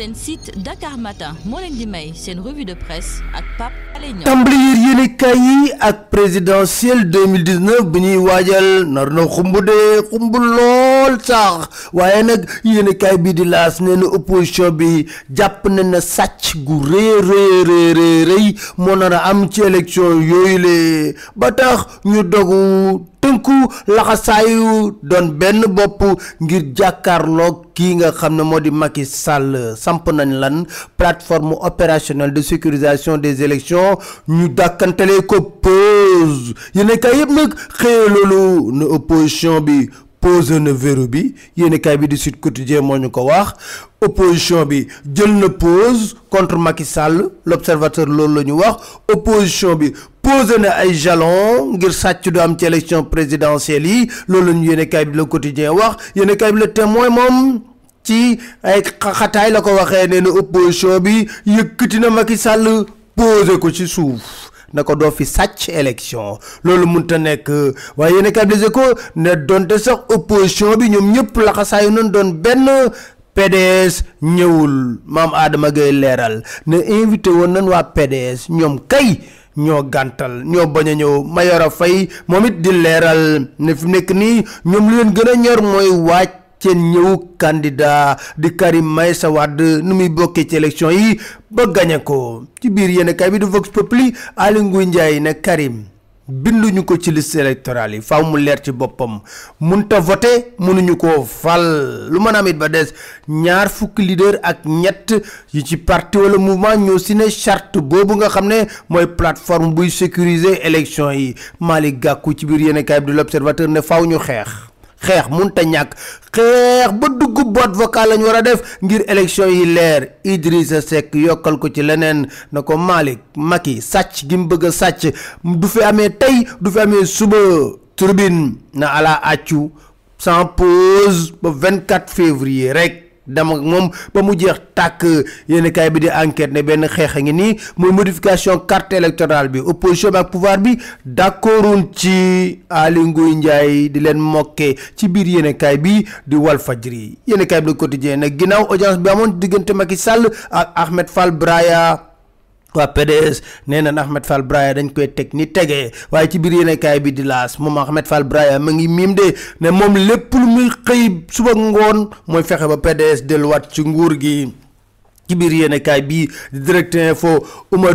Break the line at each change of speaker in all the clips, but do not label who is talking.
seen site Dakar Matin. Moo leen di may seen revue de presse ak Pape
tàmbali yéenekaay yi ak présidentielle 2019 bi ñuy waajal nar na xumb de xumb lool sax. Waaye nag yéenekaay bi di laas nee na opposition bi jàpp na na sàcc gu rëy rëy rëy rëy moo nar a am ci élection yooyu ba tax ñu dogu tënku laxasaayu doon benn bopp ngir jàkkaarloog kii nga xam ne moo di Macky Sall. Samp nañ lan plateforme opérationnelle de sécurisation des élections ñu dàkkantale ko pause yéen kay yëpp nag xëye ne opposition bi pose na verrou bi. Yéen kay bi di Sud Quotidien moo ko wax. Opposition bi jël na contre Macky Sall. L'observateur loolu la wax. Opposition bi posé na ay jalon ngir sàcc du am ci élection présidentielle yi. Loolu la ñu kaay bi le quotidien wax. Kaay bi le témoin ci ay xataay la ko opposition bi yëkkati na Macky Sall posé ko ci suuf na ko doo fi sàcc élection loolu mënta nekk. waaye yéenekaay bi ko ne donte sax opposition bi ñoom ñëpp laxasaayu nañ doon benn PDS ñëwul. Maam Adama Gueye leeral ne invité woon nañ waa PDS ñoom kay ñoo gàntal ñoo bañ a ñëw. Mayoro Faye moom it di leeral ne fi nekk nii ñoom li leen gën a ñor mooy waaj seen ñëw candidat di Karim Meïssa Wade nu muy bokkee ci élection yi ba ko. Ci biir yéen kay bi di Vox Populi Aly Ngouille Ndiaye ne Karim binduñu ko ci liste électorale yi faaw mu leer ci boppam. Munta voté mënuñu koo fal. Lu mën a ba des ñaar leader ak ñett yi ci parti wala mouvement ñoo signé charte boobu nga xam ne plateforme buy sécuriser élection yi. Malick Gakou ci biir yéen kaay bi l'observateur ne faaw ñu xeex munta ñàkk. Xeex ba dugg boîte lañ def ngir élection yi leer. Idrissa Seck yokkal ko ci leneen na ko sàcc gi mu bëgg sàcc. Du fi amee tey du fi amee suba. Turbine na ala accu sans pause ba 24 février rek dama moom ba mu jeex tàkk. Yéen bi di enquête ne benn xeex a ngi nii muy modification carte électorale bi. Opposition bi ak pouvoir bi d'accorduñ ci Aly Ngouille Ndiaye di leen mokke ci biir yéen bi di Walfadjri. Yéen kaay bi le quotidien nag ginnaaw audience bi amoon diggante Macky Sall ak Ahmed Fall Braya. Waa PDS nee na Ahmed Fall Braya dañ koy teg ni tegee waaye ci biir yéenekaay bi di laas moom Ahmed Fall Braya ma ngi miim de ne moom lépp lu muy xëy suba ngoon mooy fexe ba PDS delluwaat ci nguur gi. Ci biir yéenekaay bi di direct info Oumar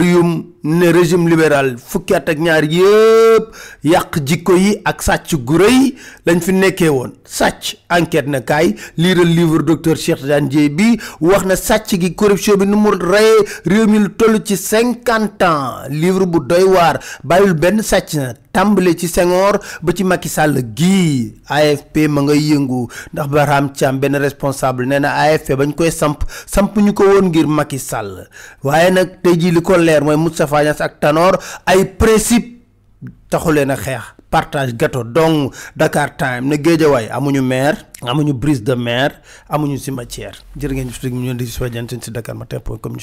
ne régime libéral fukki at ak ñaar yëpp yàq jikko yi ak sàcc gu rëy lañ fi nekkee woon. Sàcc enquête na kaay liiral livre docteur Cheikh Tidiane Dièye bi wax na sàcc gi corruption bi nu mu reyee réew mi lu toll ci cinquante ans. Livre bu doy waar bàyyil benn sàcc na tàmbale ci Senghor ba ci Macky Sall gii AFP ma ngay yëngu ndax Barham Thiam benn responsable nee na AFP bañ koy samp samp ñu ko woon ngir Macky Sall. Waaye nag tey jii li ko leer mooy Moustapha Niasse ak Tanor ay principe taxuleen a xeex. Partage gâteau donc Dakar Time ne Géejawaay amuñu maire amuñu brise de mer amuñu cimetière. Jërë ngeen ñu leen di si seen si Dakar Matin point com